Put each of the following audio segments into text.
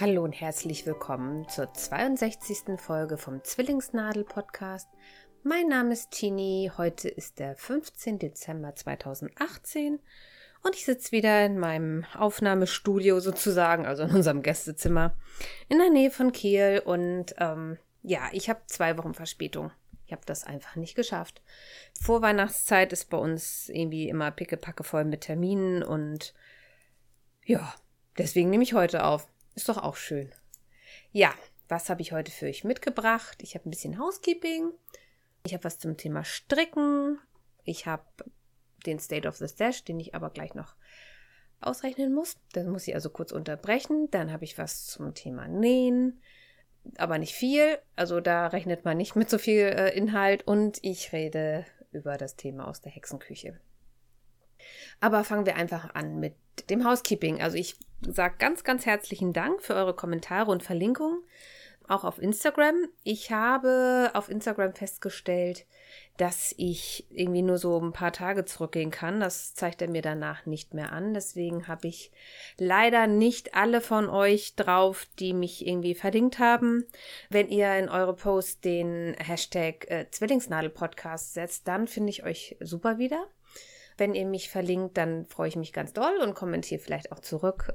Hallo und herzlich willkommen zur 62. Folge vom Zwillingsnadel-Podcast. Mein Name ist Tini, heute ist der 15. Dezember 2018 und ich sitze wieder in meinem Aufnahmestudio sozusagen, also in unserem Gästezimmer in der Nähe von Kiel und ähm, ja, ich habe zwei Wochen Verspätung. Ich habe das einfach nicht geschafft. Vorweihnachtszeit ist bei uns irgendwie immer pickepacke voll mit Terminen und ja, deswegen nehme ich heute auf. Ist doch auch schön. Ja, was habe ich heute für euch mitgebracht? Ich habe ein bisschen Housekeeping. Ich habe was zum Thema Stricken. Ich habe den State of the Stash, den ich aber gleich noch ausrechnen muss. Dann muss ich also kurz unterbrechen. Dann habe ich was zum Thema Nähen, aber nicht viel. Also da rechnet man nicht mit so viel äh, Inhalt. Und ich rede über das Thema aus der Hexenküche. Aber fangen wir einfach an mit dem Housekeeping. Also ich sage ganz, ganz herzlichen Dank für eure Kommentare und Verlinkungen, auch auf Instagram. Ich habe auf Instagram festgestellt, dass ich irgendwie nur so ein paar Tage zurückgehen kann. Das zeigt er mir danach nicht mehr an. Deswegen habe ich leider nicht alle von euch drauf, die mich irgendwie verlinkt haben. Wenn ihr in eure Posts den Hashtag äh, Zwillingsnadel-Podcast setzt, dann finde ich euch super wieder. Wenn ihr mich verlinkt, dann freue ich mich ganz doll und kommentiere vielleicht auch zurück.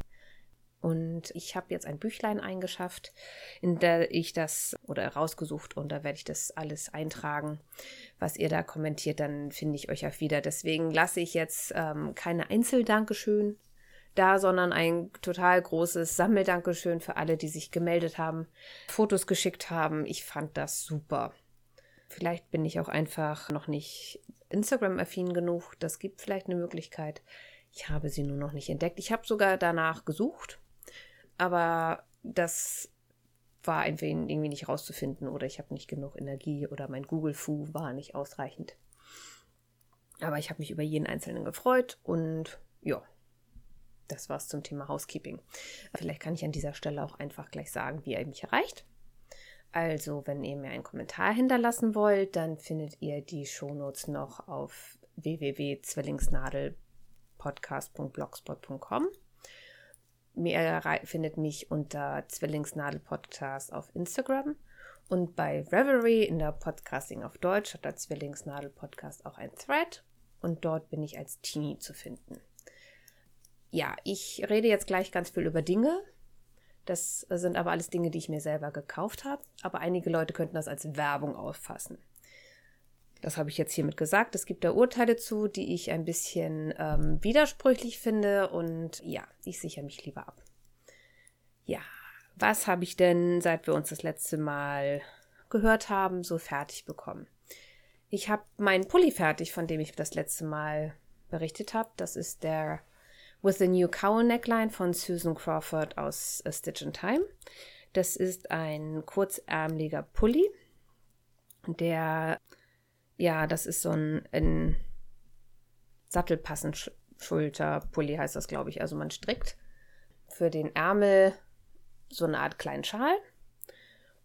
Und ich habe jetzt ein Büchlein eingeschafft, in der ich das oder rausgesucht und da werde ich das alles eintragen, was ihr da kommentiert, dann finde ich euch auch wieder. Deswegen lasse ich jetzt ähm, keine Einzeldankeschön da, sondern ein total großes Sammeldankeschön für alle, die sich gemeldet haben, Fotos geschickt haben. Ich fand das super. Vielleicht bin ich auch einfach noch nicht Instagram-affin genug. Das gibt vielleicht eine Möglichkeit. Ich habe sie nur noch nicht entdeckt. Ich habe sogar danach gesucht aber das war irgendwie nicht rauszufinden oder ich habe nicht genug Energie oder mein Google-Fu war nicht ausreichend. Aber ich habe mich über jeden Einzelnen gefreut und ja, das war's zum Thema Housekeeping. Vielleicht kann ich an dieser Stelle auch einfach gleich sagen, wie ihr mich erreicht. Also, wenn ihr mir einen Kommentar hinterlassen wollt, dann findet ihr die Shownotes noch auf www.zwillingsnadelpodcast.blogspot.com. Mir findet mich unter Zwillingsnadel Podcast auf Instagram und bei Reverie in der Podcasting auf Deutsch hat der Zwillingsnadel Podcast auch ein Thread und dort bin ich als Teenie zu finden. Ja, ich rede jetzt gleich ganz viel über Dinge. Das sind aber alles Dinge, die ich mir selber gekauft habe. Aber einige Leute könnten das als Werbung auffassen. Das habe ich jetzt hiermit gesagt. Es gibt da Urteile zu, die ich ein bisschen ähm, widersprüchlich finde und ja, ich sichere mich lieber ab. Ja, was habe ich denn, seit wir uns das letzte Mal gehört haben, so fertig bekommen? Ich habe meinen Pulli fertig, von dem ich das letzte Mal berichtet habe. Das ist der With the New Cowl Neckline von Susan Crawford aus A Stitch in Time. Das ist ein kurzärmeliger Pulli, der ja, das ist so ein, ein sattelpassend Schulterpulli heißt das, glaube ich. Also man strickt für den Ärmel so eine Art kleinen Schal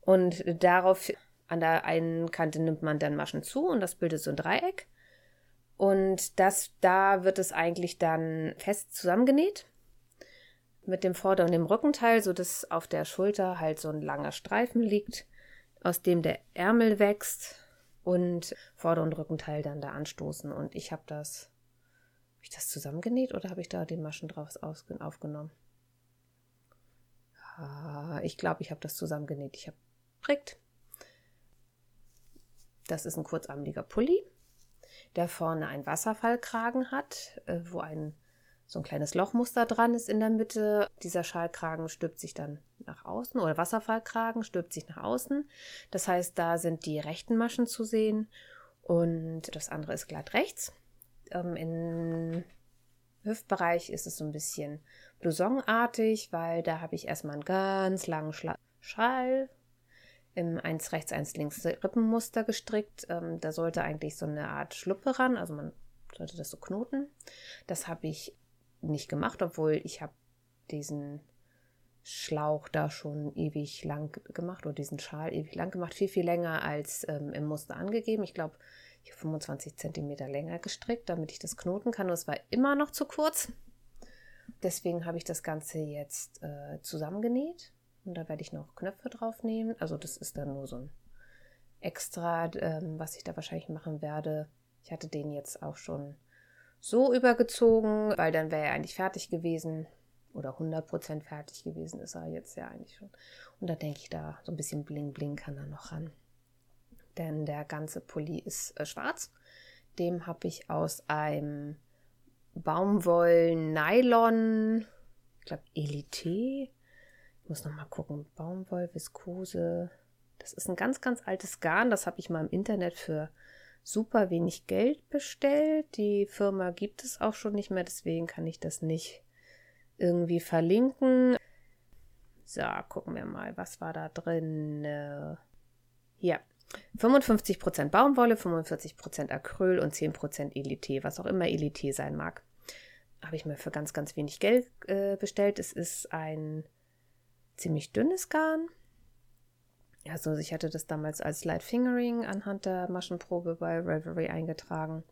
und darauf an der einen Kante nimmt man dann Maschen zu und das bildet so ein Dreieck. Und das, da wird es eigentlich dann fest zusammengenäht mit dem Vorder- und dem Rückenteil, sodass auf der Schulter halt so ein langer Streifen liegt, aus dem der Ärmel wächst und Vorder- und Rückenteil dann da anstoßen. Und ich habe das, habe ich das zusammengenäht oder habe ich da den Maschen drauf aufgenommen? ich glaube, ich habe das zusammengenäht. Ich habe prickt. Das ist ein kurzarmiger Pulli, der vorne einen Wasserfallkragen hat, äh, wo ein so ein kleines Lochmuster dran ist in der Mitte. Dieser Schalkragen stülpt sich dann nach außen oder Wasserfallkragen stülpt sich nach außen. Das heißt, da sind die rechten Maschen zu sehen und das andere ist glatt rechts. Ähm, Im Hüftbereich ist es so ein bisschen blousonartig, weil da habe ich erstmal einen ganz langen Schla Schal im 1 rechts, 1 links Rippenmuster gestrickt. Ähm, da sollte eigentlich so eine Art Schluppe ran, also man sollte das so knoten. Das habe ich nicht gemacht, obwohl ich habe diesen Schlauch da schon ewig lang gemacht oder diesen Schal ewig lang gemacht, viel, viel länger als ähm, im Muster angegeben. Ich glaube, ich habe 25 cm länger gestrickt, damit ich das knoten kann. Und es war immer noch zu kurz. Deswegen habe ich das Ganze jetzt äh, zusammengenäht. Und da werde ich noch Knöpfe drauf nehmen. Also das ist dann nur so ein extra, ähm, was ich da wahrscheinlich machen werde. Ich hatte den jetzt auch schon so übergezogen, weil dann wäre er eigentlich fertig gewesen. Oder 100% fertig gewesen ist er jetzt ja eigentlich schon. Und da denke ich, da so ein bisschen Bling Bling kann da noch ran. Denn der ganze Pulli ist äh, schwarz. Dem habe ich aus einem Baumwoll-Nylon, ich glaube Elite. Muss noch mal gucken. Baumwoll, Viskose. Das ist ein ganz, ganz altes Garn. Das habe ich mal im Internet für super wenig Geld bestellt. Die Firma gibt es auch schon nicht mehr, deswegen kann ich das nicht irgendwie verlinken. So, gucken wir mal, was war da drin? Ja, 55% Baumwolle, 45% Acryl und 10% Elite, was auch immer Elite sein mag. Habe ich mir für ganz, ganz wenig Geld äh, bestellt. Es ist ein ziemlich dünnes Garn. Also ich hatte das damals als Light Fingering anhand der Maschenprobe bei Revelry eingetragen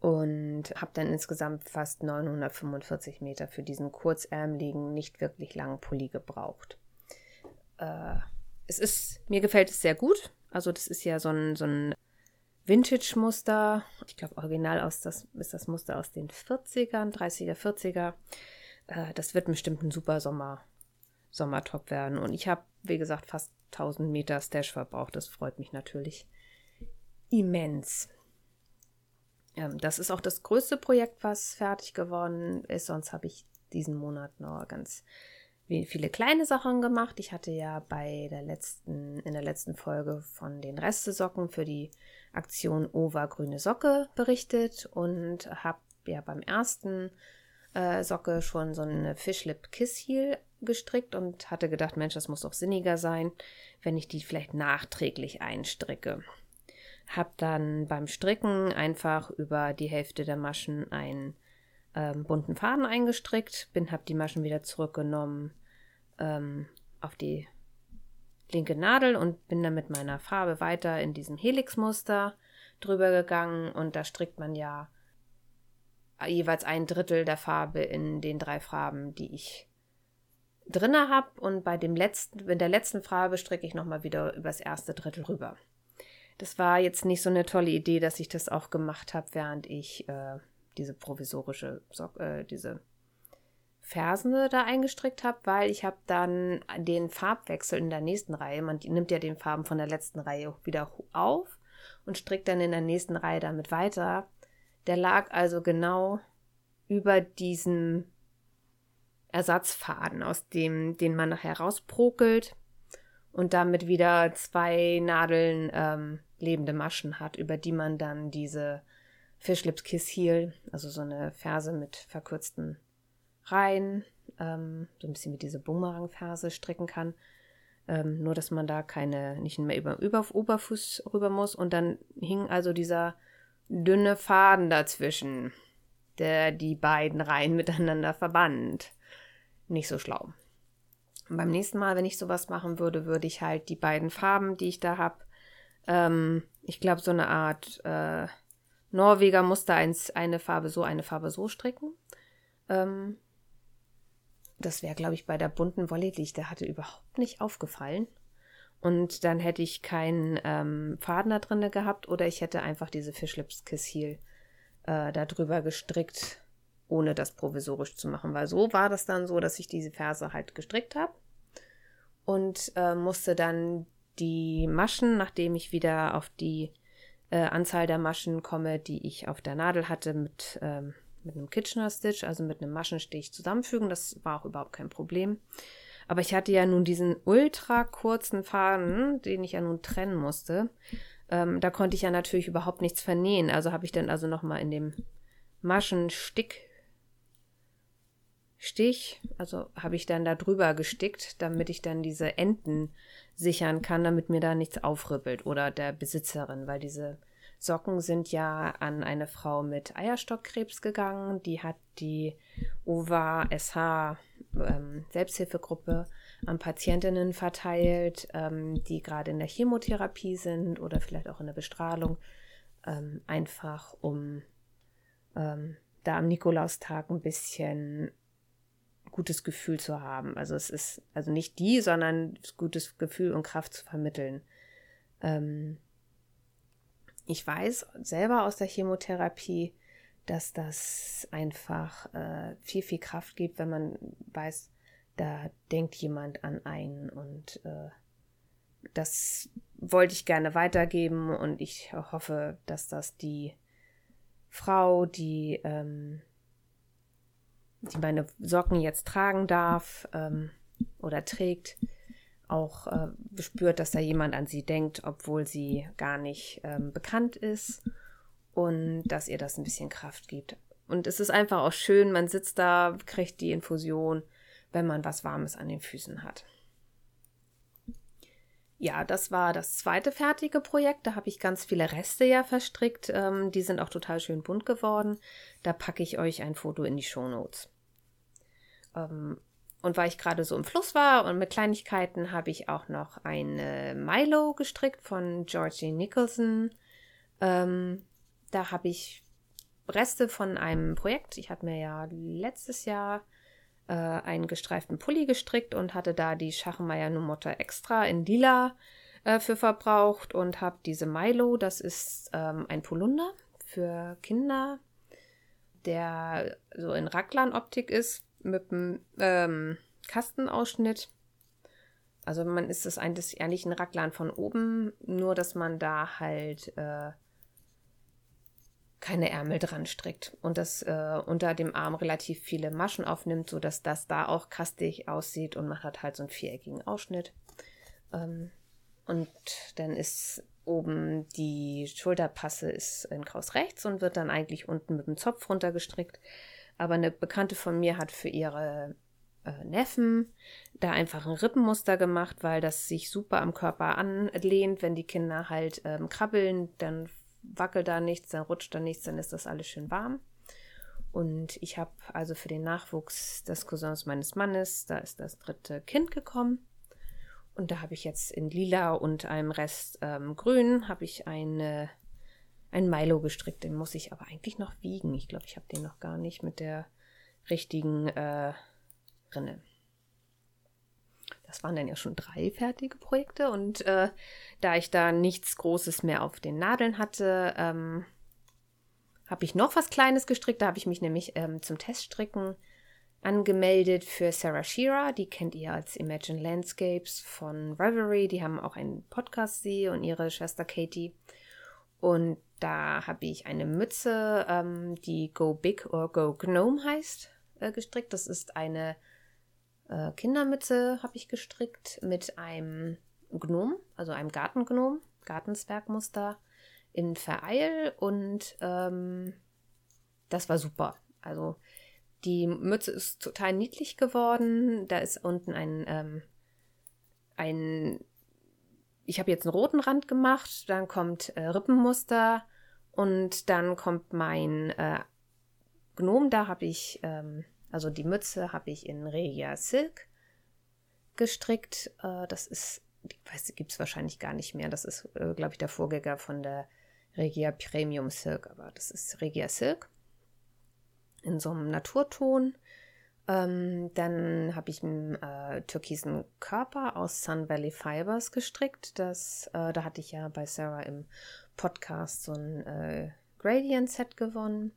und habe dann insgesamt fast 945 Meter für diesen kurzärmeligen, nicht wirklich langen Pulli gebraucht. Äh, es ist, mir gefällt es sehr gut. Also das ist ja so ein, so ein Vintage-Muster. Ich glaube, original aus das, ist das Muster aus den 40ern, 30er, 40er. Äh, das wird bestimmt ein super Sommer, Sommertop werden. Und ich habe, wie gesagt, fast 1000 Meter Stash verbraucht. Das freut mich natürlich immens. Ähm, das ist auch das größte Projekt, was fertig geworden ist. Sonst habe ich diesen Monat noch ganz viele kleine Sachen gemacht. Ich hatte ja bei der letzten, in der letzten Folge von den Restesocken für die Aktion Ova Grüne Socke berichtet und habe ja beim ersten äh, Socke schon so eine Fishlip Kiss Heel gestrickt und hatte gedacht, Mensch, das muss doch sinniger sein, wenn ich die vielleicht nachträglich einstricke. Habe dann beim Stricken einfach über die Hälfte der Maschen einen ähm, bunten Faden eingestrickt, bin, habe die Maschen wieder zurückgenommen ähm, auf die linke Nadel und bin dann mit meiner Farbe weiter in diesem Helixmuster drüber gegangen und da strickt man ja jeweils ein Drittel der Farbe in den drei Farben, die ich drinne habe und bei dem letzten, in der letzten Farbe stricke ich nochmal wieder übers erste Drittel rüber. Das war jetzt nicht so eine tolle Idee, dass ich das auch gemacht habe, während ich äh, diese provisorische, so äh, diese Fersen da eingestrickt habe, weil ich habe dann den Farbwechsel in der nächsten Reihe, man nimmt ja den Farben von der letzten Reihe wieder auf und strickt dann in der nächsten Reihe damit weiter. Der lag also genau über diesem Ersatzfaden, aus dem, den man nachher rausprokelt und damit wieder zwei Nadeln ähm, lebende Maschen hat, über die man dann diese Fischlips Kiss Heel, also so eine Ferse mit verkürzten Reihen, ähm, so ein bisschen wie diese Bumerang-Ferse stricken kann. Ähm, nur, dass man da keine, nicht mehr über, über Oberfuß rüber muss. Und dann hing also dieser dünne Faden dazwischen, der die beiden Reihen miteinander verband. Nicht so schlau. Und beim nächsten Mal, wenn ich sowas machen würde, würde ich halt die beiden Farben, die ich da habe, ähm, ich glaube, so eine Art äh, Norweger Muster, eins, eine Farbe so, eine Farbe so stricken. Ähm, das wäre, glaube ich, bei der bunten Wolle, die ich da hatte, überhaupt nicht aufgefallen. Und dann hätte ich keinen ähm, Faden da drin gehabt oder ich hätte einfach diese Fischlips Kiss Heel äh, da drüber gestrickt, ohne das provisorisch zu machen. Weil so war das dann so, dass ich diese Ferse halt gestrickt habe und äh, musste dann die Maschen, nachdem ich wieder auf die äh, Anzahl der Maschen komme, die ich auf der Nadel hatte, mit, ähm, mit einem Kitchener Stitch, also mit einem Maschenstich zusammenfügen. Das war auch überhaupt kein Problem. Aber ich hatte ja nun diesen ultra kurzen Faden, den ich ja nun trennen musste. Ähm, da konnte ich ja natürlich überhaupt nichts vernähen. Also habe ich dann also nochmal in dem Maschenstick Stich, also habe ich dann da drüber gestickt, damit ich dann diese Enden sichern kann, damit mir da nichts aufribbelt oder der Besitzerin, weil diese Socken sind ja an eine Frau mit Eierstockkrebs gegangen, die hat die OVA SH ähm, Selbsthilfegruppe an Patientinnen verteilt, ähm, die gerade in der Chemotherapie sind oder vielleicht auch in der Bestrahlung, ähm, einfach um ähm, da am Nikolaustag ein bisschen gutes Gefühl zu haben. Also es ist also nicht die, sondern gutes Gefühl und Kraft zu vermitteln. Ähm, ich weiß selber aus der Chemotherapie, dass das einfach äh, viel, viel Kraft gibt, wenn man weiß, da denkt jemand an einen und äh, das wollte ich gerne weitergeben und ich hoffe, dass das die Frau, die, ähm, die meine Socken jetzt tragen darf ähm, oder trägt, auch äh, spürt, dass da jemand an sie denkt, obwohl sie gar nicht ähm, bekannt ist und dass ihr das ein bisschen Kraft gibt. Und es ist einfach auch schön, man sitzt da, kriegt die Infusion, wenn man was Warmes an den Füßen hat. Ja, das war das zweite fertige Projekt. Da habe ich ganz viele Reste ja verstrickt. Ähm, die sind auch total schön bunt geworden. Da packe ich euch ein Foto in die Shownotes. Ähm, und weil ich gerade so im Fluss war und mit Kleinigkeiten, habe ich auch noch eine Milo gestrickt von Georgie Nicholson. Ähm, da habe ich Reste von einem Projekt. Ich hatte mir ja letztes Jahr äh, einen gestreiften Pulli gestrickt und hatte da die Schachenmeier Numotta extra in lila äh, für verbraucht und habe diese Milo, das ist ähm, ein Polunder für Kinder, der so in Raglan-Optik ist, mit einem ähm, Kastenausschnitt. Also man ist es eigentlich ein Raglan von oben, nur dass man da halt äh, keine Ärmel dran strickt und das äh, unter dem Arm relativ viele Maschen aufnimmt, sodass das da auch kastig aussieht und man hat halt so einen viereckigen Ausschnitt. Ähm, und dann ist oben die Schulterpasse ist in Kraus rechts und wird dann eigentlich unten mit dem Zopf runtergestrickt. Aber eine Bekannte von mir hat für ihre äh, Neffen da einfach ein Rippenmuster gemacht, weil das sich super am Körper anlehnt. Wenn die Kinder halt ähm, krabbeln, dann wackelt da nichts, dann rutscht da nichts, dann ist das alles schön warm. Und ich habe also für den Nachwuchs des Cousins meines Mannes, da ist das dritte Kind gekommen. Und da habe ich jetzt in lila und einem Rest ähm, grün, habe ich eine, ein Milo gestrickt. Den muss ich aber eigentlich noch wiegen. Ich glaube, ich habe den noch gar nicht mit der richtigen äh, Rinne. Das waren dann ja schon drei fertige Projekte und äh, da ich da nichts Großes mehr auf den Nadeln hatte, ähm, habe ich noch was Kleines gestrickt. Da habe ich mich nämlich ähm, zum Teststricken angemeldet für Sarah Shearer. Die kennt ihr als Imagine Landscapes von Reverie. Die haben auch einen Podcast, sie und ihre Schwester Katie. Und da habe ich eine Mütze, ähm, die Go Big or Go Gnome heißt, äh, gestrickt. Das ist eine äh, Kindermütze habe ich gestrickt mit einem Gnom, also einem Gartengnom, Gartenzwergmuster in Vereil und ähm, das war super. Also die Mütze ist total niedlich geworden. Da ist unten ein, ähm, ein ich habe jetzt einen roten Rand gemacht, dann kommt äh, Rippenmuster und dann kommt mein äh, Gnom, da habe ich ähm, also die Mütze habe ich in Regia Silk gestrickt. Äh, das ist, ich weiß, gibt es wahrscheinlich gar nicht mehr. Das ist, äh, glaube ich, der Vorgänger von der Regia Premium Silk, aber das ist Regia Silk in so einem Naturton. Ähm, dann habe ich einen äh, türkisen Körper aus Sun Valley Fibers gestrickt. Das, äh, da hatte ich ja bei Sarah im Podcast so ein äh, Gradient Set gewonnen.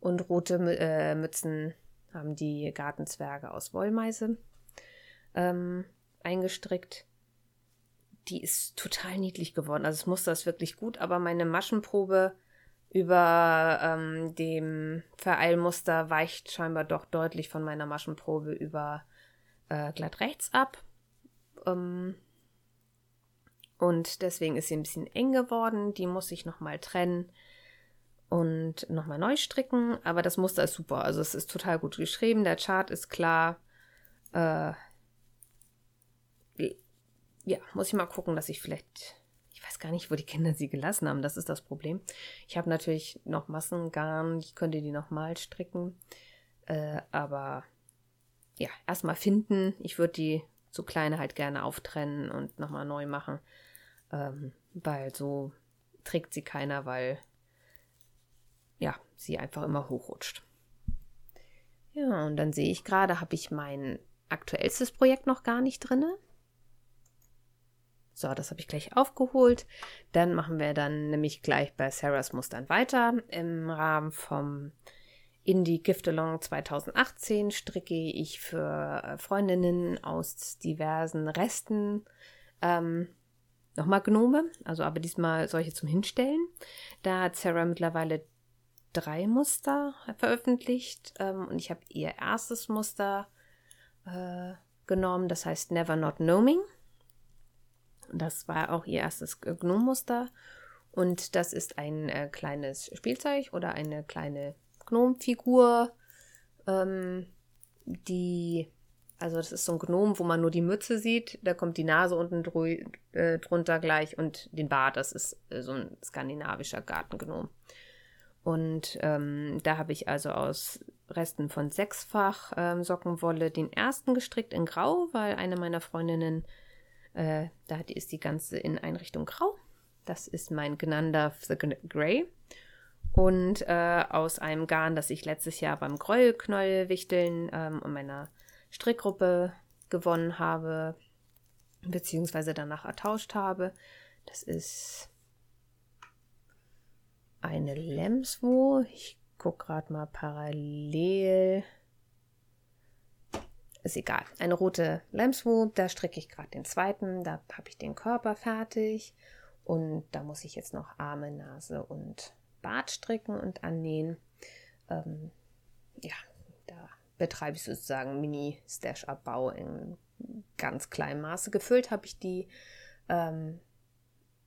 Und rote äh, Mützen haben die Gartenzwerge aus Wollmeise ähm, eingestrickt. Die ist total niedlich geworden. Also das Muster ist wirklich gut, aber meine Maschenprobe über ähm, dem Vereilmuster weicht scheinbar doch deutlich von meiner Maschenprobe über äh, glatt rechts ab. Ähm, und deswegen ist sie ein bisschen eng geworden. Die muss ich nochmal trennen und nochmal neu stricken. Aber das Muster ist super. Also es ist total gut geschrieben. Der Chart ist klar. Äh, ja, muss ich mal gucken, dass ich vielleicht. Ich weiß gar nicht, wo die Kinder sie gelassen haben. Das ist das Problem. Ich habe natürlich noch Massengarn. Ich könnte die nochmal stricken. Äh, aber ja, erstmal finden. Ich würde die so kleine halt gerne auftrennen und nochmal neu machen. Ähm, weil so trägt sie keiner, weil ja, sie einfach immer hochrutscht. Ja, und dann sehe ich gerade, habe ich mein aktuellstes Projekt noch gar nicht drin. So, das habe ich gleich aufgeholt. Dann machen wir dann nämlich gleich bei Sarahs Mustern weiter. Im Rahmen vom Indie Gift Along 2018 stricke ich für äh, Freundinnen aus diversen Resten ähm, nochmal Gnome, also aber diesmal solche zum Hinstellen. Da hat Sarah mittlerweile drei Muster veröffentlicht ähm, und ich habe ihr erstes Muster äh, genommen, das heißt Never Not Gnoming. Das war auch ihr erstes Gnome-Muster und das ist ein äh, kleines Spielzeug oder eine kleine Gnomfigur, ähm, die, also das ist so ein Gnom, wo man nur die Mütze sieht, da kommt die Nase unten drü äh, drunter gleich und den Bart, das ist äh, so ein skandinavischer Gartengnom. Und ähm, da habe ich also aus Resten von sechsfach ähm, Sockenwolle den ersten gestrickt in Grau, weil eine meiner Freundinnen, äh, da ist die ganze in Einrichtung Grau. Das ist mein Gnanda the Grey. Und äh, aus einem Garn, das ich letztes Jahr beim Gräuelknäuelwichteln ähm, und meiner Strickgruppe gewonnen habe, beziehungsweise danach ertauscht habe. Das ist eine Lemswo. Ich gucke gerade mal parallel. Ist egal. Eine rote Lemswo. Da stricke ich gerade den zweiten. Da habe ich den Körper fertig. Und da muss ich jetzt noch Arme, Nase und Bart stricken und annähen. Ähm, ja, da betreibe ich sozusagen Mini-Stash-Abbau in ganz kleinem Maße. Gefüllt habe ich die ähm,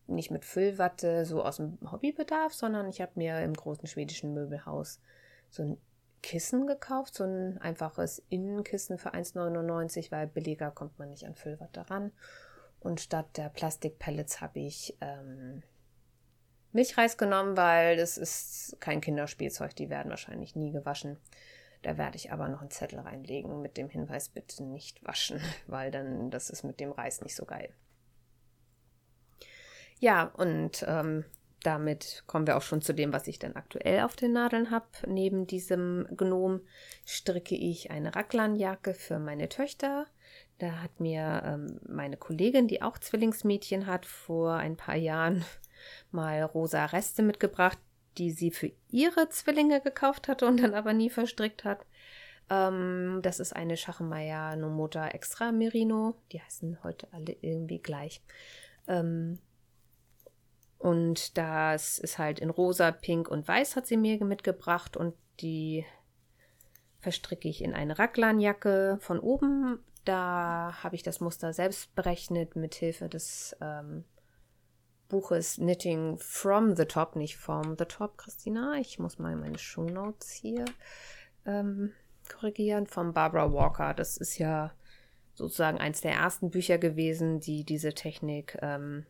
nicht mit Füllwatte so aus dem Hobbybedarf, sondern ich habe mir im großen schwedischen Möbelhaus so ein Kissen gekauft, so ein einfaches Innenkissen für 1,99, weil billiger kommt man nicht an Füllwatte ran. Und statt der Plastikpellets habe ich ähm, Milchreis genommen, weil das ist kein Kinderspielzeug, die werden wahrscheinlich nie gewaschen. Da werde ich aber noch einen Zettel reinlegen mit dem Hinweis, bitte nicht waschen, weil dann das ist mit dem Reis nicht so geil. Ja, und ähm, damit kommen wir auch schon zu dem, was ich dann aktuell auf den Nadeln habe. Neben diesem Gnom stricke ich eine Raglanjacke für meine Töchter. Da hat mir ähm, meine Kollegin, die auch Zwillingsmädchen hat, vor ein paar Jahren mal rosa Reste mitgebracht, die sie für ihre Zwillinge gekauft hatte und dann aber nie verstrickt hat. Ähm, das ist eine Schachenmeier Nomota Extra Merino. Die heißen heute alle irgendwie gleich. Ähm, und das ist halt in rosa, pink und weiß hat sie mir mitgebracht und die verstricke ich in eine Raglanjacke von oben. Da habe ich das Muster selbst berechnet mit Hilfe des ähm, Buches Knitting from the Top, nicht from the Top, Christina. Ich muss mal meine Shownotes hier ähm, korrigieren. Von Barbara Walker. Das ist ja sozusagen eins der ersten Bücher gewesen, die diese Technik ähm,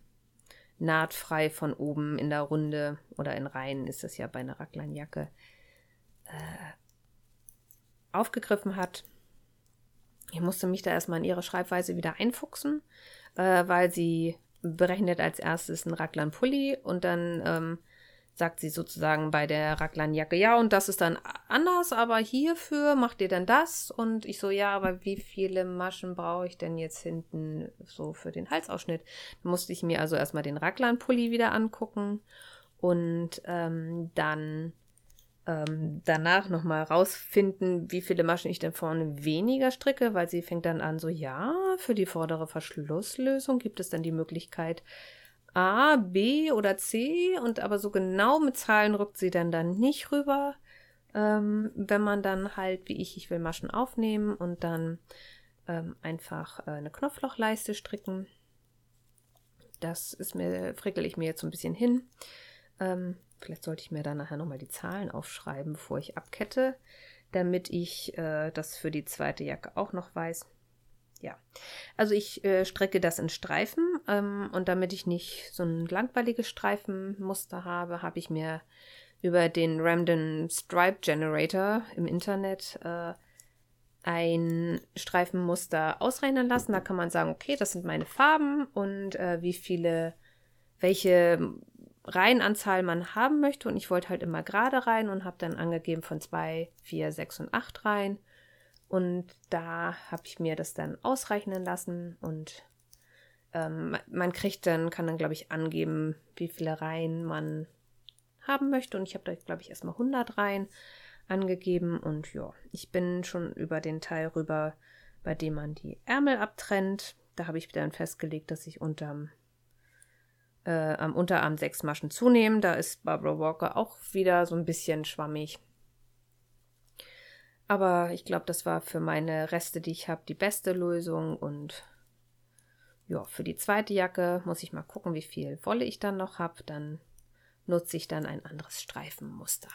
nahtfrei von oben in der Runde oder in Reihen ist das ja bei einer Raglanjacke äh, aufgegriffen hat. Ich musste mich da erstmal in ihre Schreibweise wieder einfuchsen, äh, weil sie berechnet als erstes einen Raglan-Pulli und dann ähm, sagt sie sozusagen bei der Raglan-Jacke, ja, und das ist dann anders, aber hierfür macht ihr dann das. Und ich so, ja, aber wie viele Maschen brauche ich denn jetzt hinten so für den Halsausschnitt? Da musste ich mir also erstmal den Raglan-Pulli wieder angucken und ähm, dann ähm, danach nochmal rausfinden, wie viele Maschen ich denn vorne weniger stricke, weil sie fängt dann an, so ja, für die vordere Verschlusslösung gibt es dann die Möglichkeit A, B oder C und aber so genau mit Zahlen rückt sie dann dann nicht rüber, ähm, wenn man dann halt, wie ich, ich will Maschen aufnehmen und dann ähm, einfach äh, eine Knopflochleiste stricken. Das ist mir, frickel ich mir jetzt so ein bisschen hin. Ähm, Vielleicht sollte ich mir da nachher nochmal die Zahlen aufschreiben, bevor ich abkette, damit ich äh, das für die zweite Jacke auch noch weiß. Ja, also ich äh, strecke das in Streifen ähm, und damit ich nicht so ein langweiliges Streifenmuster habe, habe ich mir über den Ramden Stripe Generator im Internet äh, ein Streifenmuster ausrechnen lassen. Da kann man sagen, okay, das sind meine Farben und äh, wie viele, welche Reihenanzahl man haben möchte. Und ich wollte halt immer gerade rein und habe dann angegeben von 2, 4, 6 und 8 Reihen. Und da habe ich mir das dann ausrechnen lassen und ähm, man kriegt dann, kann dann, glaube ich, angeben, wie viele Reihen man haben möchte. Und ich habe da, glaube ich, erstmal 100 Reihen angegeben. Und ja, ich bin schon über den Teil rüber, bei dem man die Ärmel abtrennt. Da habe ich dann festgelegt, dass ich unterm äh, am Unterarm sechs Maschen zunehmen. Da ist Barbara Walker auch wieder so ein bisschen schwammig. Aber ich glaube, das war für meine Reste, die ich habe, die beste Lösung. Und ja, für die zweite Jacke muss ich mal gucken, wie viel Wolle ich dann noch habe. Dann nutze ich dann ein anderes Streifenmuster.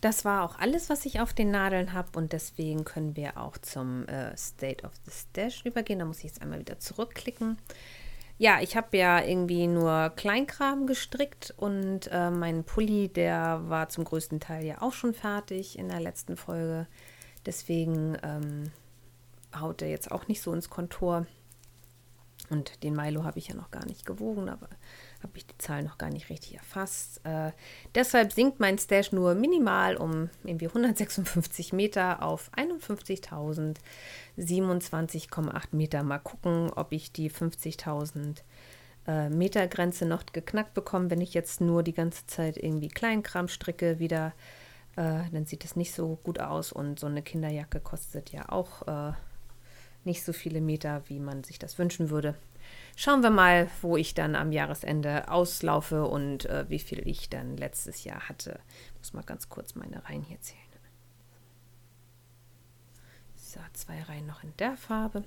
Das war auch alles, was ich auf den Nadeln habe und deswegen können wir auch zum äh, State of the Stash übergehen. Da muss ich jetzt einmal wieder zurückklicken. Ja, ich habe ja irgendwie nur Kleinkram gestrickt und äh, mein Pulli, der war zum größten Teil ja auch schon fertig in der letzten Folge. Deswegen ähm, haut er jetzt auch nicht so ins Kontor. Und den Milo habe ich ja noch gar nicht gewogen, aber habe ich die Zahl noch gar nicht richtig erfasst. Äh, deshalb sinkt mein Stash nur minimal um irgendwie 156 Meter auf 51.027,8 Meter. Mal gucken, ob ich die 50.000 äh, Meter Grenze noch geknackt bekomme, wenn ich jetzt nur die ganze Zeit irgendwie Kleinkram stricke wieder. Äh, dann sieht es nicht so gut aus und so eine Kinderjacke kostet ja auch äh, nicht so viele Meter, wie man sich das wünschen würde. Schauen wir mal, wo ich dann am Jahresende auslaufe und äh, wie viel ich dann letztes Jahr hatte. Ich muss mal ganz kurz meine Reihen hier zählen. So, zwei Reihen noch in der Farbe.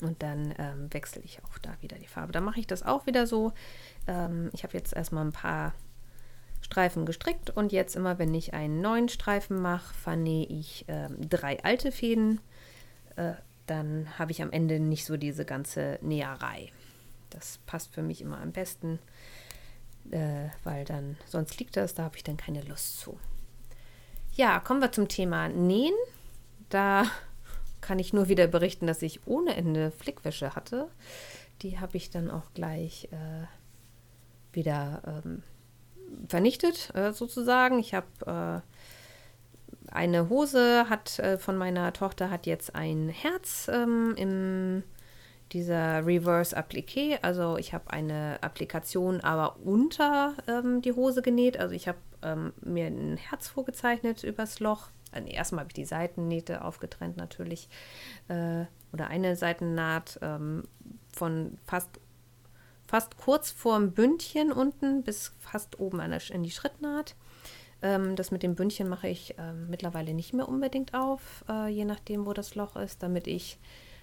Und dann ähm, wechsle ich auch da wieder die Farbe. Dann mache ich das auch wieder so. Ähm, ich habe jetzt erstmal ein paar Streifen gestrickt und jetzt immer, wenn ich einen neuen Streifen mache, vernähe ich ähm, drei alte Fäden. Äh, dann habe ich am Ende nicht so diese ganze Näherei. Das passt für mich immer am besten, äh, weil dann sonst liegt das, da habe ich dann keine Lust zu. Ja, kommen wir zum Thema Nähen. Da kann ich nur wieder berichten, dass ich ohne Ende Flickwäsche hatte. Die habe ich dann auch gleich äh, wieder ähm, vernichtet, äh, sozusagen. Ich habe äh, eine Hose hat äh, von meiner Tochter hat jetzt ein Herz ähm, im dieser Reverse Appliqué. Also ich habe eine Applikation aber unter ähm, die Hose genäht. Also ich habe ähm, mir ein Herz vorgezeichnet übers Loch. Also erstmal habe ich die Seitennähte aufgetrennt natürlich. Äh, oder eine Seitennaht ähm, von fast, fast kurz vorm Bündchen unten bis fast oben der, in die Schrittnaht. Ähm, das mit dem Bündchen mache ich ähm, mittlerweile nicht mehr unbedingt auf, äh, je nachdem, wo das Loch ist, damit ich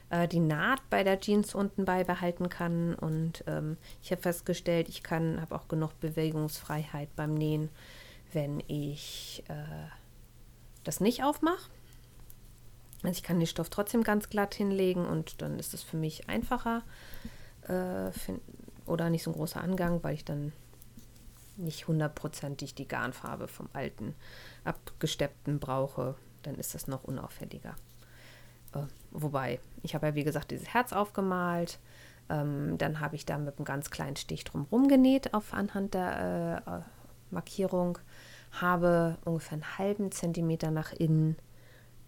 äh, die Naht bei der Jeans unten beibehalten kann. Und ähm, ich habe festgestellt, ich kann, habe auch genug Bewegungsfreiheit beim Nähen, wenn ich äh, das nicht aufmache. Also ich kann den Stoff trotzdem ganz glatt hinlegen und dann ist es für mich einfacher äh, find, oder nicht so ein großer Angang, weil ich dann nicht hundertprozentig die Garnfarbe vom alten abgesteppten brauche, dann ist das noch unauffälliger. Äh, wobei, ich habe ja wie gesagt dieses Herz aufgemalt. Ähm, dann habe ich da mit einem ganz kleinen Stich drumherum genäht auf anhand der äh, Markierung. Habe ungefähr einen halben Zentimeter nach innen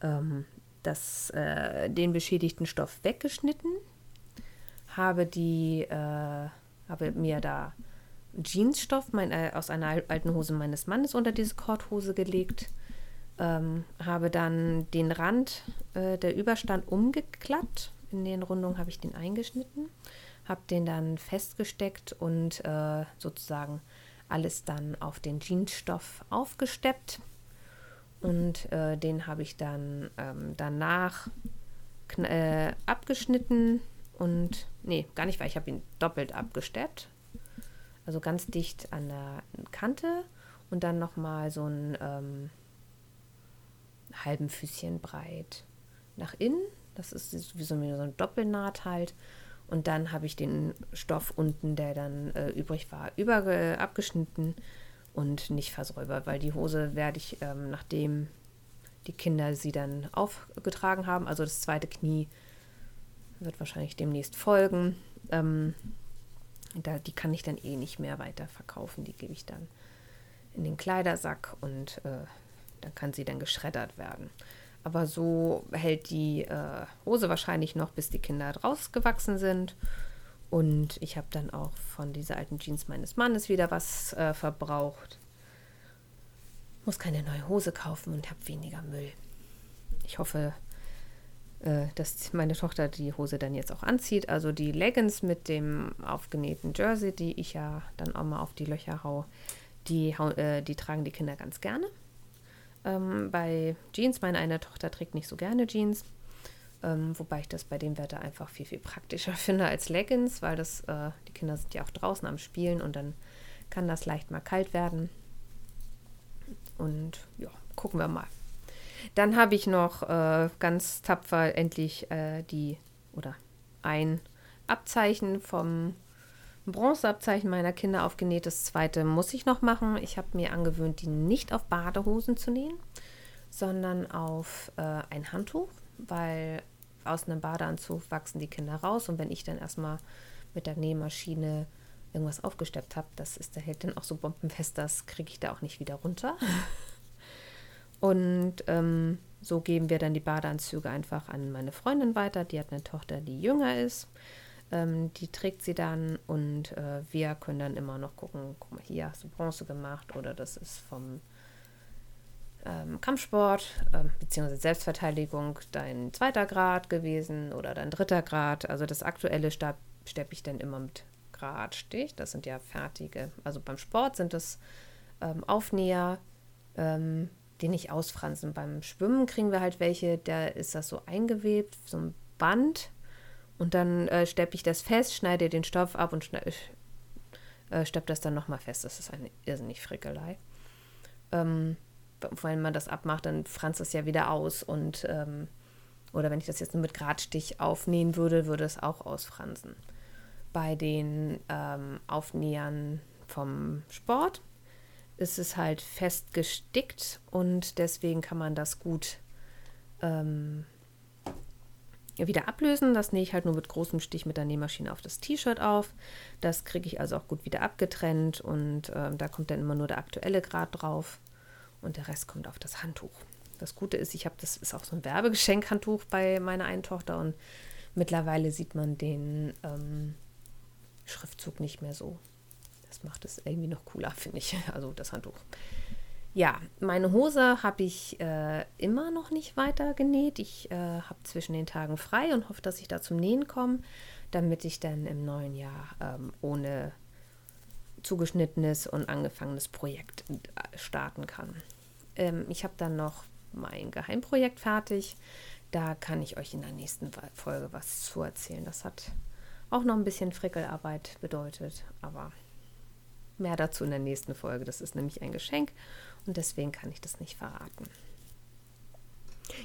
ähm, das, äh, den beschädigten Stoff weggeschnitten. Habe die, äh, habe mir da Jeansstoff mein, äh, aus einer alten Hose meines Mannes unter diese Korthose gelegt. Ähm, habe dann den Rand äh, der Überstand umgeklappt. In den Rundungen habe ich den eingeschnitten, habe den dann festgesteckt und äh, sozusagen alles dann auf den Jeansstoff aufgesteppt. Und äh, den habe ich dann ähm, danach äh, abgeschnitten und, nee, gar nicht, weil ich habe ihn doppelt abgesteppt. Also ganz dicht an der Kante und dann nochmal so ein ähm, halben Füßchen breit nach innen. Das ist wie so eine Doppelnaht halt. Und dann habe ich den Stoff unten, der dann äh, übrig war, über abgeschnitten und nicht versäubert, weil die Hose werde ich, ähm, nachdem die Kinder sie dann aufgetragen haben, also das zweite Knie wird wahrscheinlich demnächst folgen. Ähm, da, die kann ich dann eh nicht mehr weiter verkaufen. Die gebe ich dann in den Kleidersack und äh, dann kann sie dann geschreddert werden. Aber so hält die äh, Hose wahrscheinlich noch, bis die Kinder rausgewachsen sind. Und ich habe dann auch von dieser alten Jeans meines Mannes wieder was äh, verbraucht. Muss keine neue Hose kaufen und habe weniger Müll. Ich hoffe, äh, dass meine Tochter die Hose dann jetzt auch anzieht. Also die Leggings mit dem aufgenähten Jersey, die ich ja dann auch mal auf die Löcher hau, die, äh, die tragen die Kinder ganz gerne. Ähm, bei Jeans, meine eine Tochter trägt nicht so gerne Jeans. Ähm, wobei ich das bei dem Wetter einfach viel, viel praktischer finde als Leggings, weil das, äh, die Kinder sind ja auch draußen am Spielen und dann kann das leicht mal kalt werden. Und ja, gucken wir mal. Dann habe ich noch äh, ganz tapfer endlich äh, die oder ein Abzeichen vom Bronzeabzeichen meiner Kinder aufgenäht. Das zweite muss ich noch machen. Ich habe mir angewöhnt, die nicht auf Badehosen zu nähen, sondern auf äh, ein Handtuch, weil aus einem Badeanzug wachsen die Kinder raus und wenn ich dann erstmal mit der Nähmaschine irgendwas aufgesteppt habe, das ist, der hält dann auch so bombenfest, das kriege ich da auch nicht wieder runter. Und ähm, so geben wir dann die Badeanzüge einfach an meine Freundin weiter. Die hat eine Tochter, die jünger ist. Ähm, die trägt sie dann und äh, wir können dann immer noch gucken, guck mal, hier hast du Bronze gemacht oder das ist vom ähm, Kampfsport äh, bzw. Selbstverteidigung dein zweiter Grad gewesen oder dein dritter Grad. Also das aktuelle steppe ich dann immer mit Gradstich. Das sind ja fertige. Also beim Sport sind es ähm, Aufnäher, ähm, die nicht ausfransen. Beim Schwimmen kriegen wir halt welche, da ist das so eingewebt, so ein Band und dann äh, steppe ich das fest, schneide den Stoff ab und äh, steppe das dann nochmal fest. Das ist eine irrsinnig Frickelei. Ähm, wenn man das abmacht, dann franzt es ja wieder aus. Und, ähm, oder wenn ich das jetzt nur mit Gradstich aufnähen würde, würde es auch ausfransen. Bei den ähm, Aufnähern vom Sport ist es halt fest gestickt und deswegen kann man das gut ähm, wieder ablösen. Das nähe ich halt nur mit großem Stich mit der Nähmaschine auf das T-Shirt auf. Das kriege ich also auch gut wieder abgetrennt und äh, da kommt dann immer nur der aktuelle Grad drauf und der Rest kommt auf das Handtuch. Das Gute ist, ich habe das ist auch so ein Werbegeschenkhandtuch bei meiner einen Tochter und mittlerweile sieht man den ähm, Schriftzug nicht mehr so. Das macht es irgendwie noch cooler, finde ich. Also das Handtuch. Ja, meine Hose habe ich äh, immer noch nicht weiter genäht. Ich äh, habe zwischen den Tagen frei und hoffe, dass ich da zum Nähen komme, damit ich dann im neuen Jahr ähm, ohne zugeschnittenes und angefangenes Projekt äh, starten kann. Ähm, ich habe dann noch mein Geheimprojekt fertig. Da kann ich euch in der nächsten Folge was zu erzählen. Das hat auch noch ein bisschen Frickelarbeit bedeutet, aber mehr dazu in der nächsten Folge. Das ist nämlich ein Geschenk und deswegen kann ich das nicht verraten.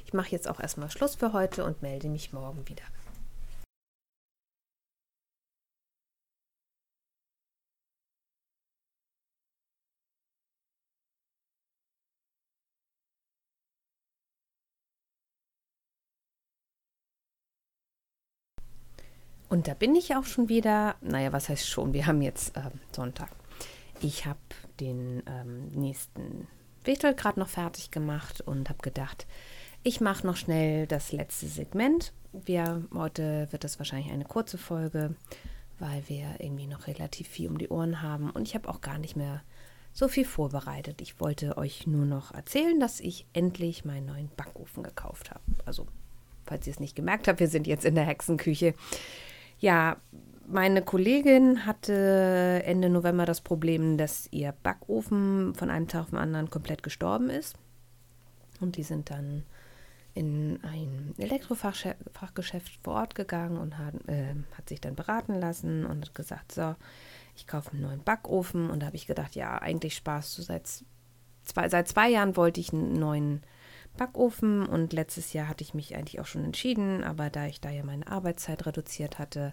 Ich mache jetzt auch erstmal Schluss für heute und melde mich morgen wieder. Und da bin ich auch schon wieder. Naja, was heißt schon? Wir haben jetzt äh, Sonntag. Ich habe den ähm, nächsten Wichtel gerade noch fertig gemacht und habe gedacht, ich mache noch schnell das letzte Segment. Wir, heute wird das wahrscheinlich eine kurze Folge, weil wir irgendwie noch relativ viel um die Ohren haben und ich habe auch gar nicht mehr so viel vorbereitet. Ich wollte euch nur noch erzählen, dass ich endlich meinen neuen Backofen gekauft habe. Also falls ihr es nicht gemerkt habt, wir sind jetzt in der Hexenküche. Ja, meine Kollegin hatte Ende November das Problem, dass ihr Backofen von einem Tag auf den anderen komplett gestorben ist. Und die sind dann in ein Elektrofachgeschäft vor Ort gegangen und hat, äh, hat sich dann beraten lassen und hat gesagt, so, ich kaufe einen neuen Backofen. Und da habe ich gedacht, ja, eigentlich Spaß. So seit, zwei, seit zwei Jahren wollte ich einen neuen Backofen und letztes Jahr hatte ich mich eigentlich auch schon entschieden, aber da ich da ja meine Arbeitszeit reduziert hatte,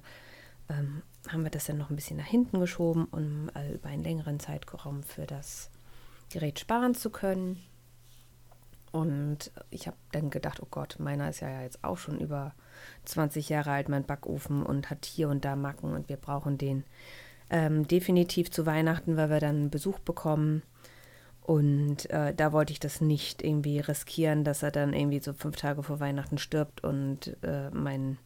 ähm, haben wir das dann noch ein bisschen nach hinten geschoben, um äh, über einen längeren Zeitraum für das Gerät sparen zu können. Und ich habe dann gedacht, oh Gott, meiner ist ja jetzt auch schon über 20 Jahre alt, mein Backofen, und hat hier und da Macken und wir brauchen den ähm, definitiv zu Weihnachten, weil wir dann Besuch bekommen. Und äh, da wollte ich das nicht irgendwie riskieren, dass er dann irgendwie so fünf Tage vor Weihnachten stirbt und äh, mein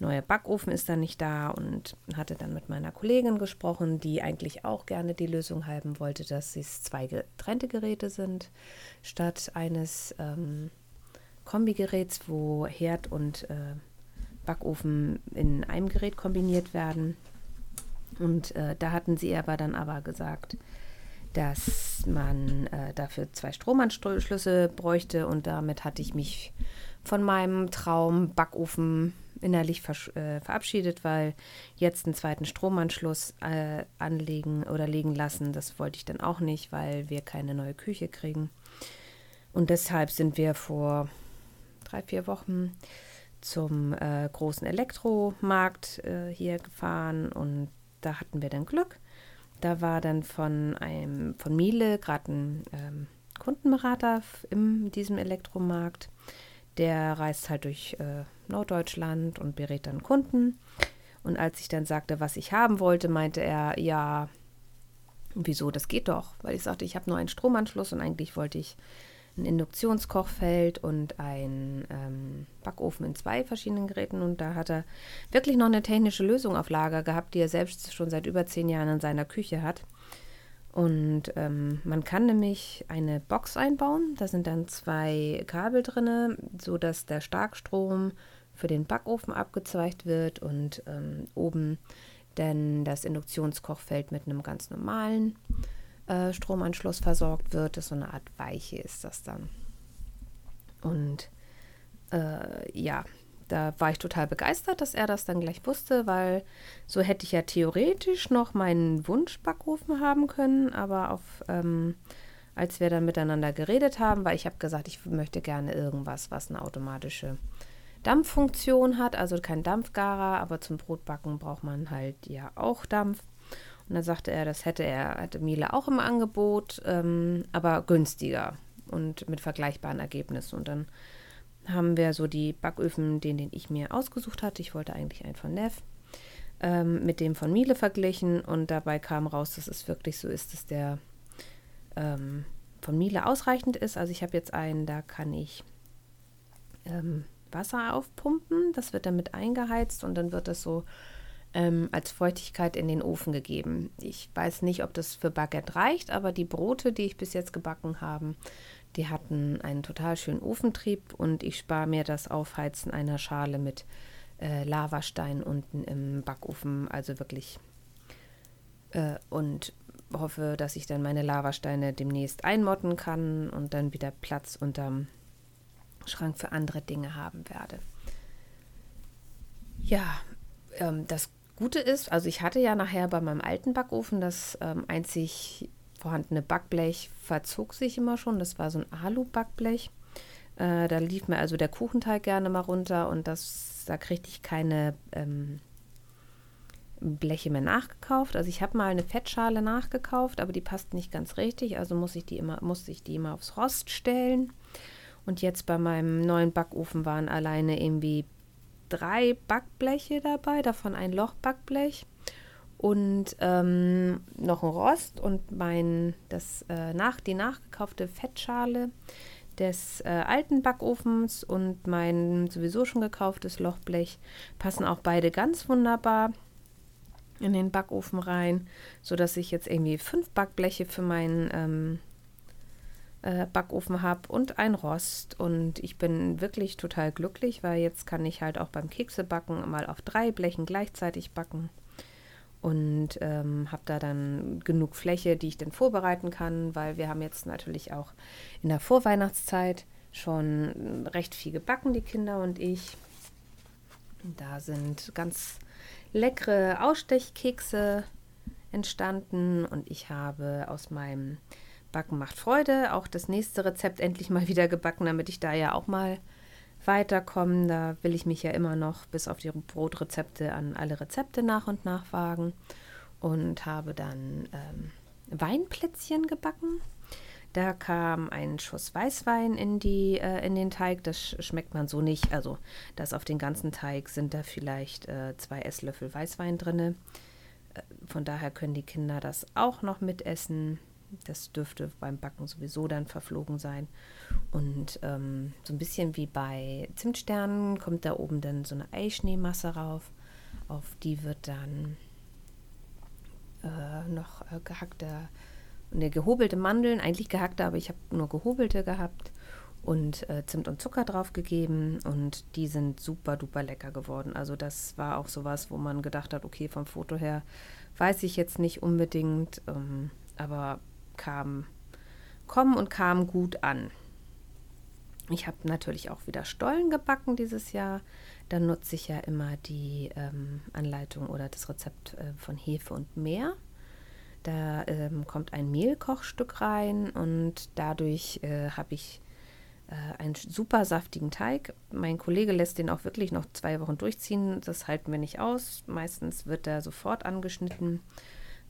neuer Backofen ist dann nicht da und hatte dann mit meiner Kollegin gesprochen, die eigentlich auch gerne die Lösung haben wollte, dass es zwei getrennte Geräte sind, statt eines ähm, Kombigeräts, wo Herd und äh, Backofen in einem Gerät kombiniert werden. Und äh, da hatten sie aber dann aber gesagt, dass man äh, dafür zwei Stromanschlüsse bräuchte und damit hatte ich mich von meinem Traum Backofen innerlich äh, verabschiedet, weil jetzt einen zweiten Stromanschluss äh, anlegen oder legen lassen, das wollte ich dann auch nicht, weil wir keine neue Küche kriegen. Und deshalb sind wir vor drei, vier Wochen zum äh, großen Elektromarkt äh, hier gefahren und da hatten wir dann Glück. Da war dann von einem von Miele gerade ein ähm, Kundenberater in diesem Elektromarkt. Der reist halt durch äh, Norddeutschland und berät dann Kunden. Und als ich dann sagte, was ich haben wollte, meinte er, ja, wieso, das geht doch. Weil ich sagte, ich habe nur einen Stromanschluss und eigentlich wollte ich ein Induktionskochfeld und ein ähm, Backofen in zwei verschiedenen Geräten. Und da hat er wirklich noch eine technische Lösung auf Lager gehabt, die er selbst schon seit über zehn Jahren in seiner Küche hat. Und ähm, man kann nämlich eine Box einbauen. Da sind dann zwei Kabel drin, sodass der Starkstrom für den Backofen abgezweigt wird und ähm, oben dann das Induktionskochfeld mit einem ganz normalen äh, Stromanschluss versorgt wird. Das ist so eine Art Weiche ist das dann. Und äh, ja, da war ich total begeistert, dass er das dann gleich wusste, weil so hätte ich ja theoretisch noch meinen Wunschbackofen haben können, aber auf, ähm, als wir dann miteinander geredet haben, weil ich habe gesagt, ich möchte gerne irgendwas, was eine automatische Dampffunktion hat, also kein Dampfgarer, aber zum Brotbacken braucht man halt ja auch Dampf. Und dann sagte er, das hätte er, hatte Miele auch im Angebot, ähm, aber günstiger und mit vergleichbaren Ergebnissen. Und dann haben wir so die Backöfen, den, den ich mir ausgesucht hatte. Ich wollte eigentlich einen von Neff. Ähm, mit dem von Miele verglichen und dabei kam raus, dass es wirklich so ist, dass der ähm, von Miele ausreichend ist. Also ich habe jetzt einen, da kann ich ähm, Wasser aufpumpen, das wird damit eingeheizt und dann wird das so ähm, als Feuchtigkeit in den Ofen gegeben. Ich weiß nicht, ob das für Baguette reicht, aber die Brote, die ich bis jetzt gebacken habe, die hatten einen total schönen Ofentrieb und ich spare mir das Aufheizen einer Schale mit äh, Lavastein unten im Backofen, also wirklich äh, und hoffe, dass ich dann meine Lavasteine demnächst einmotten kann und dann wieder Platz unterm Schrank für andere Dinge haben werde. Ja, ähm, das Gute ist, also ich hatte ja nachher bei meinem alten Backofen das ähm, einzig vorhandene Backblech verzog sich immer schon. Das war so ein Alu-Backblech. Äh, da lief mir also der Kuchenteig gerne mal runter und das, da kriegte ich keine ähm, Bleche mehr nachgekauft. Also ich habe mal eine Fettschale nachgekauft, aber die passt nicht ganz richtig. Also muss ich die immer, musste ich die immer aufs Rost stellen. Und jetzt bei meinem neuen Backofen waren alleine irgendwie drei Backbleche dabei, davon ein Lochbackblech und ähm, noch ein Rost und mein das äh, nach die nachgekaufte Fettschale des äh, alten Backofens und mein sowieso schon gekauftes Lochblech passen auch beide ganz wunderbar in den Backofen rein, so dass ich jetzt irgendwie fünf Backbleche für meinen ähm, äh, Backofen habe und ein Rost. Und ich bin wirklich total glücklich, weil jetzt kann ich halt auch beim Keksebacken mal auf drei Blechen gleichzeitig backen. Und ähm, habe da dann genug Fläche, die ich dann vorbereiten kann, weil wir haben jetzt natürlich auch in der Vorweihnachtszeit schon recht viel gebacken, die Kinder und ich. Da sind ganz leckere Ausstechkekse entstanden und ich habe aus meinem Backen macht Freude. Auch das nächste Rezept endlich mal wieder gebacken, damit ich da ja auch mal weiterkomme. Da will ich mich ja immer noch bis auf die Brotrezepte an alle Rezepte nach und nach wagen. Und habe dann ähm, Weinplätzchen gebacken. Da kam ein Schuss Weißwein in, die, äh, in den Teig. Das schmeckt man so nicht. Also, das auf den ganzen Teig sind da vielleicht äh, zwei Esslöffel Weißwein drin. Äh, von daher können die Kinder das auch noch mitessen. Das dürfte beim Backen sowieso dann verflogen sein. Und ähm, so ein bisschen wie bei Zimtsternen kommt da oben dann so eine Eischneemasse rauf. Auf die wird dann äh, noch äh, gehackte, ne, gehobelte Mandeln, eigentlich gehackte, aber ich habe nur gehobelte gehabt und äh, Zimt und Zucker drauf gegeben und die sind super duper lecker geworden. Also das war auch sowas, wo man gedacht hat, okay, vom Foto her weiß ich jetzt nicht unbedingt, ähm, aber kam, kommen und kamen gut an. Ich habe natürlich auch wieder Stollen gebacken dieses Jahr. Dann nutze ich ja immer die ähm, Anleitung oder das Rezept äh, von Hefe und Meer. Da ähm, kommt ein Mehlkochstück rein und dadurch äh, habe ich äh, einen super saftigen Teig. Mein Kollege lässt den auch wirklich noch zwei Wochen durchziehen. Das halten wir nicht aus. Meistens wird er sofort angeschnitten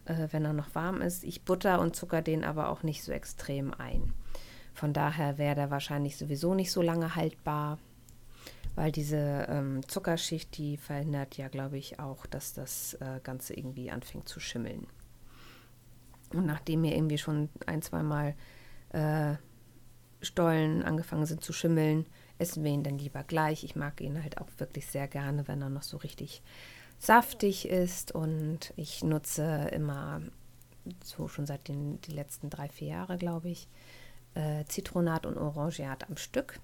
äh, wenn er noch warm ist. Ich butter und zucker den aber auch nicht so extrem ein. Von daher wäre der wahrscheinlich sowieso nicht so lange haltbar, weil diese ähm, Zuckerschicht, die verhindert ja, glaube ich, auch, dass das äh, Ganze irgendwie anfängt zu schimmeln. Und nachdem mir irgendwie schon ein, zweimal äh, Stollen angefangen sind zu schimmeln, essen wir ihn dann lieber gleich. Ich mag ihn halt auch wirklich sehr gerne, wenn er noch so richtig saftig ist und ich nutze immer, so schon seit den die letzten drei, vier Jahre, glaube ich, äh, Zitronat und Orangeat am Stück.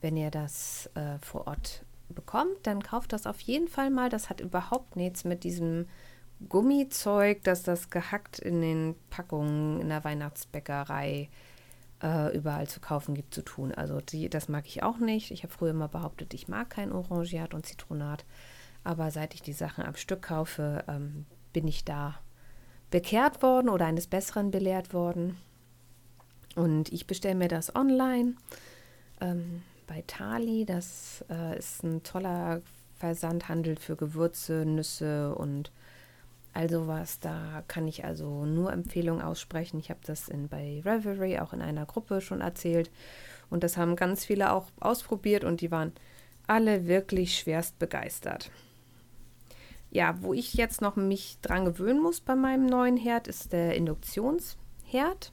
Wenn ihr das äh, vor Ort bekommt, dann kauft das auf jeden Fall mal. Das hat überhaupt nichts mit diesem Gummizeug, dass das gehackt in den Packungen in der Weihnachtsbäckerei äh, überall zu kaufen gibt, zu tun. Also die, das mag ich auch nicht. Ich habe früher immer behauptet, ich mag kein Orangeat und Zitronat. Aber seit ich die Sachen am Stück kaufe, ähm, bin ich da bekehrt worden oder eines Besseren belehrt worden. Und ich bestelle mir das online ähm, bei Tali. Das äh, ist ein toller Versandhandel für Gewürze, Nüsse und all sowas. Da kann ich also nur Empfehlungen aussprechen. Ich habe das in, bei Revelry auch in einer Gruppe schon erzählt. Und das haben ganz viele auch ausprobiert und die waren alle wirklich schwerst begeistert ja, wo ich jetzt noch mich dran gewöhnen muss bei meinem neuen Herd, ist der Induktionsherd.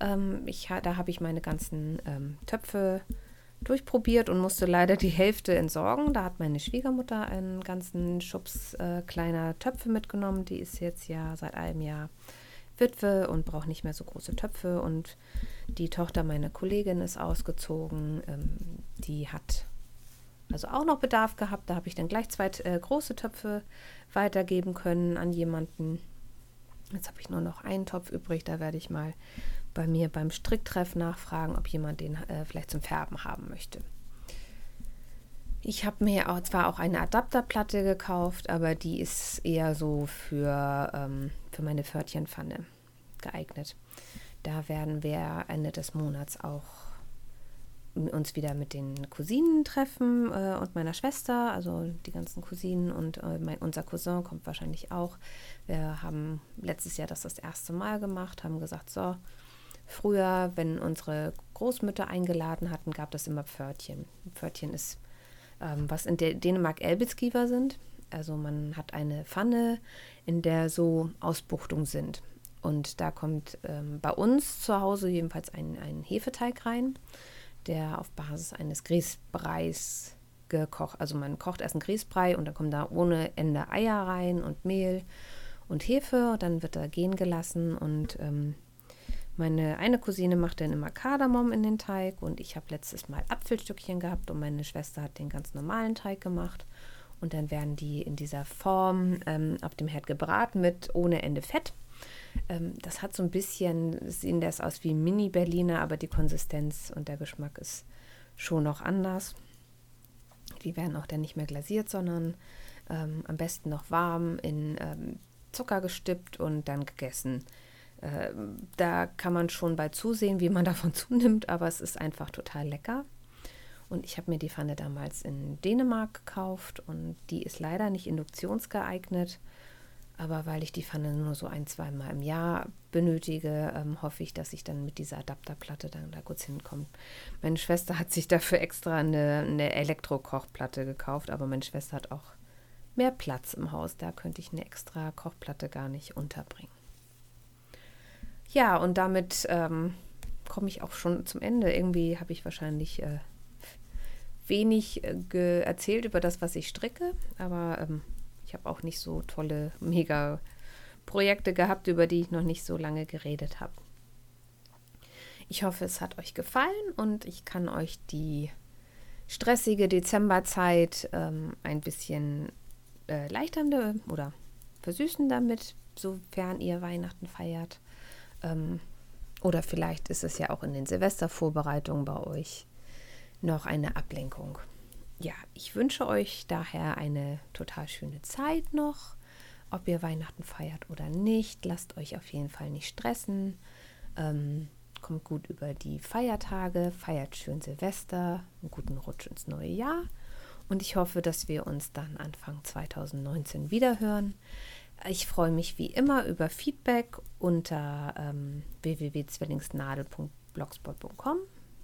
Ähm, ich, da habe ich meine ganzen ähm, Töpfe durchprobiert und musste leider die Hälfte entsorgen. Da hat meine Schwiegermutter einen ganzen Schubs äh, kleiner Töpfe mitgenommen. Die ist jetzt ja seit einem Jahr Witwe und braucht nicht mehr so große Töpfe. Und die Tochter meiner Kollegin ist ausgezogen. Ähm, die hat also auch noch Bedarf gehabt. Da habe ich dann gleich zwei äh, große Töpfe weitergeben können an jemanden. Jetzt habe ich nur noch einen Topf übrig. Da werde ich mal bei mir beim Stricktreff nachfragen, ob jemand den äh, vielleicht zum Färben haben möchte. Ich habe mir auch, zwar auch eine Adapterplatte gekauft, aber die ist eher so für, ähm, für meine Pförtchenpfanne geeignet. Da werden wir Ende des Monats auch uns wieder mit den Cousinen treffen äh, und meiner Schwester, also die ganzen Cousinen und äh, mein, unser Cousin kommt wahrscheinlich auch. Wir haben letztes Jahr das das erste Mal gemacht, haben gesagt, so, früher, wenn unsere Großmütter eingeladen hatten, gab es immer Pförtchen. Pförtchen ist, ähm, was in De Dänemark Elbitskiver sind. Also man hat eine Pfanne, in der so Ausbuchtungen sind. Und da kommt ähm, bei uns zu Hause jedenfalls ein, ein Hefeteig rein der auf Basis eines Grießbreis gekocht. Also man kocht erst einen Grießbrei und dann kommen da ohne Ende Eier rein und Mehl und Hefe. Und dann wird er gehen gelassen und ähm, Meine eine Cousine macht dann immer Kardamom in den Teig und ich habe letztes Mal Apfelstückchen gehabt und meine Schwester hat den ganz normalen Teig gemacht. Und dann werden die in dieser Form ähm, auf dem Herd gebraten mit ohne Ende Fett. Ähm, das hat so ein bisschen, sehen das aus wie Mini-Berliner, aber die Konsistenz und der Geschmack ist schon noch anders. Die werden auch dann nicht mehr glasiert, sondern ähm, am besten noch warm in ähm, Zucker gestippt und dann gegessen. Äh, da kann man schon bei zusehen, wie man davon zunimmt, aber es ist einfach total lecker. Und ich habe mir die Pfanne damals in Dänemark gekauft und die ist leider nicht induktionsgeeignet. Aber weil ich die Pfanne nur so ein, zwei Mal im Jahr benötige, ähm, hoffe ich, dass ich dann mit dieser Adapterplatte dann da kurz hinkomme. Meine Schwester hat sich dafür extra eine, eine Elektrokochplatte gekauft, aber meine Schwester hat auch mehr Platz im Haus. Da könnte ich eine extra Kochplatte gar nicht unterbringen. Ja, und damit ähm, komme ich auch schon zum Ende. Irgendwie habe ich wahrscheinlich äh, wenig äh, erzählt über das, was ich stricke, aber ähm, ich habe auch nicht so tolle, mega Projekte gehabt, über die ich noch nicht so lange geredet habe. Ich hoffe, es hat euch gefallen und ich kann euch die stressige Dezemberzeit ähm, ein bisschen äh, leichter oder versüßen damit, sofern ihr Weihnachten feiert. Ähm, oder vielleicht ist es ja auch in den Silvestervorbereitungen bei euch noch eine Ablenkung. Ja, ich wünsche euch daher eine total schöne Zeit noch. Ob ihr Weihnachten feiert oder nicht, lasst euch auf jeden Fall nicht stressen. Ähm, kommt gut über die Feiertage, feiert schön Silvester, einen guten Rutsch ins neue Jahr. Und ich hoffe, dass wir uns dann Anfang 2019 wiederhören. Ich freue mich wie immer über Feedback unter ähm, www.zwillingsnadel.blogspot.com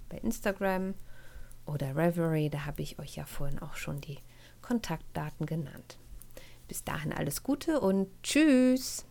bei Instagram oder Reverie. Da habe ich euch ja vorhin auch schon die Kontaktdaten genannt. Bis dahin alles Gute und tschüss.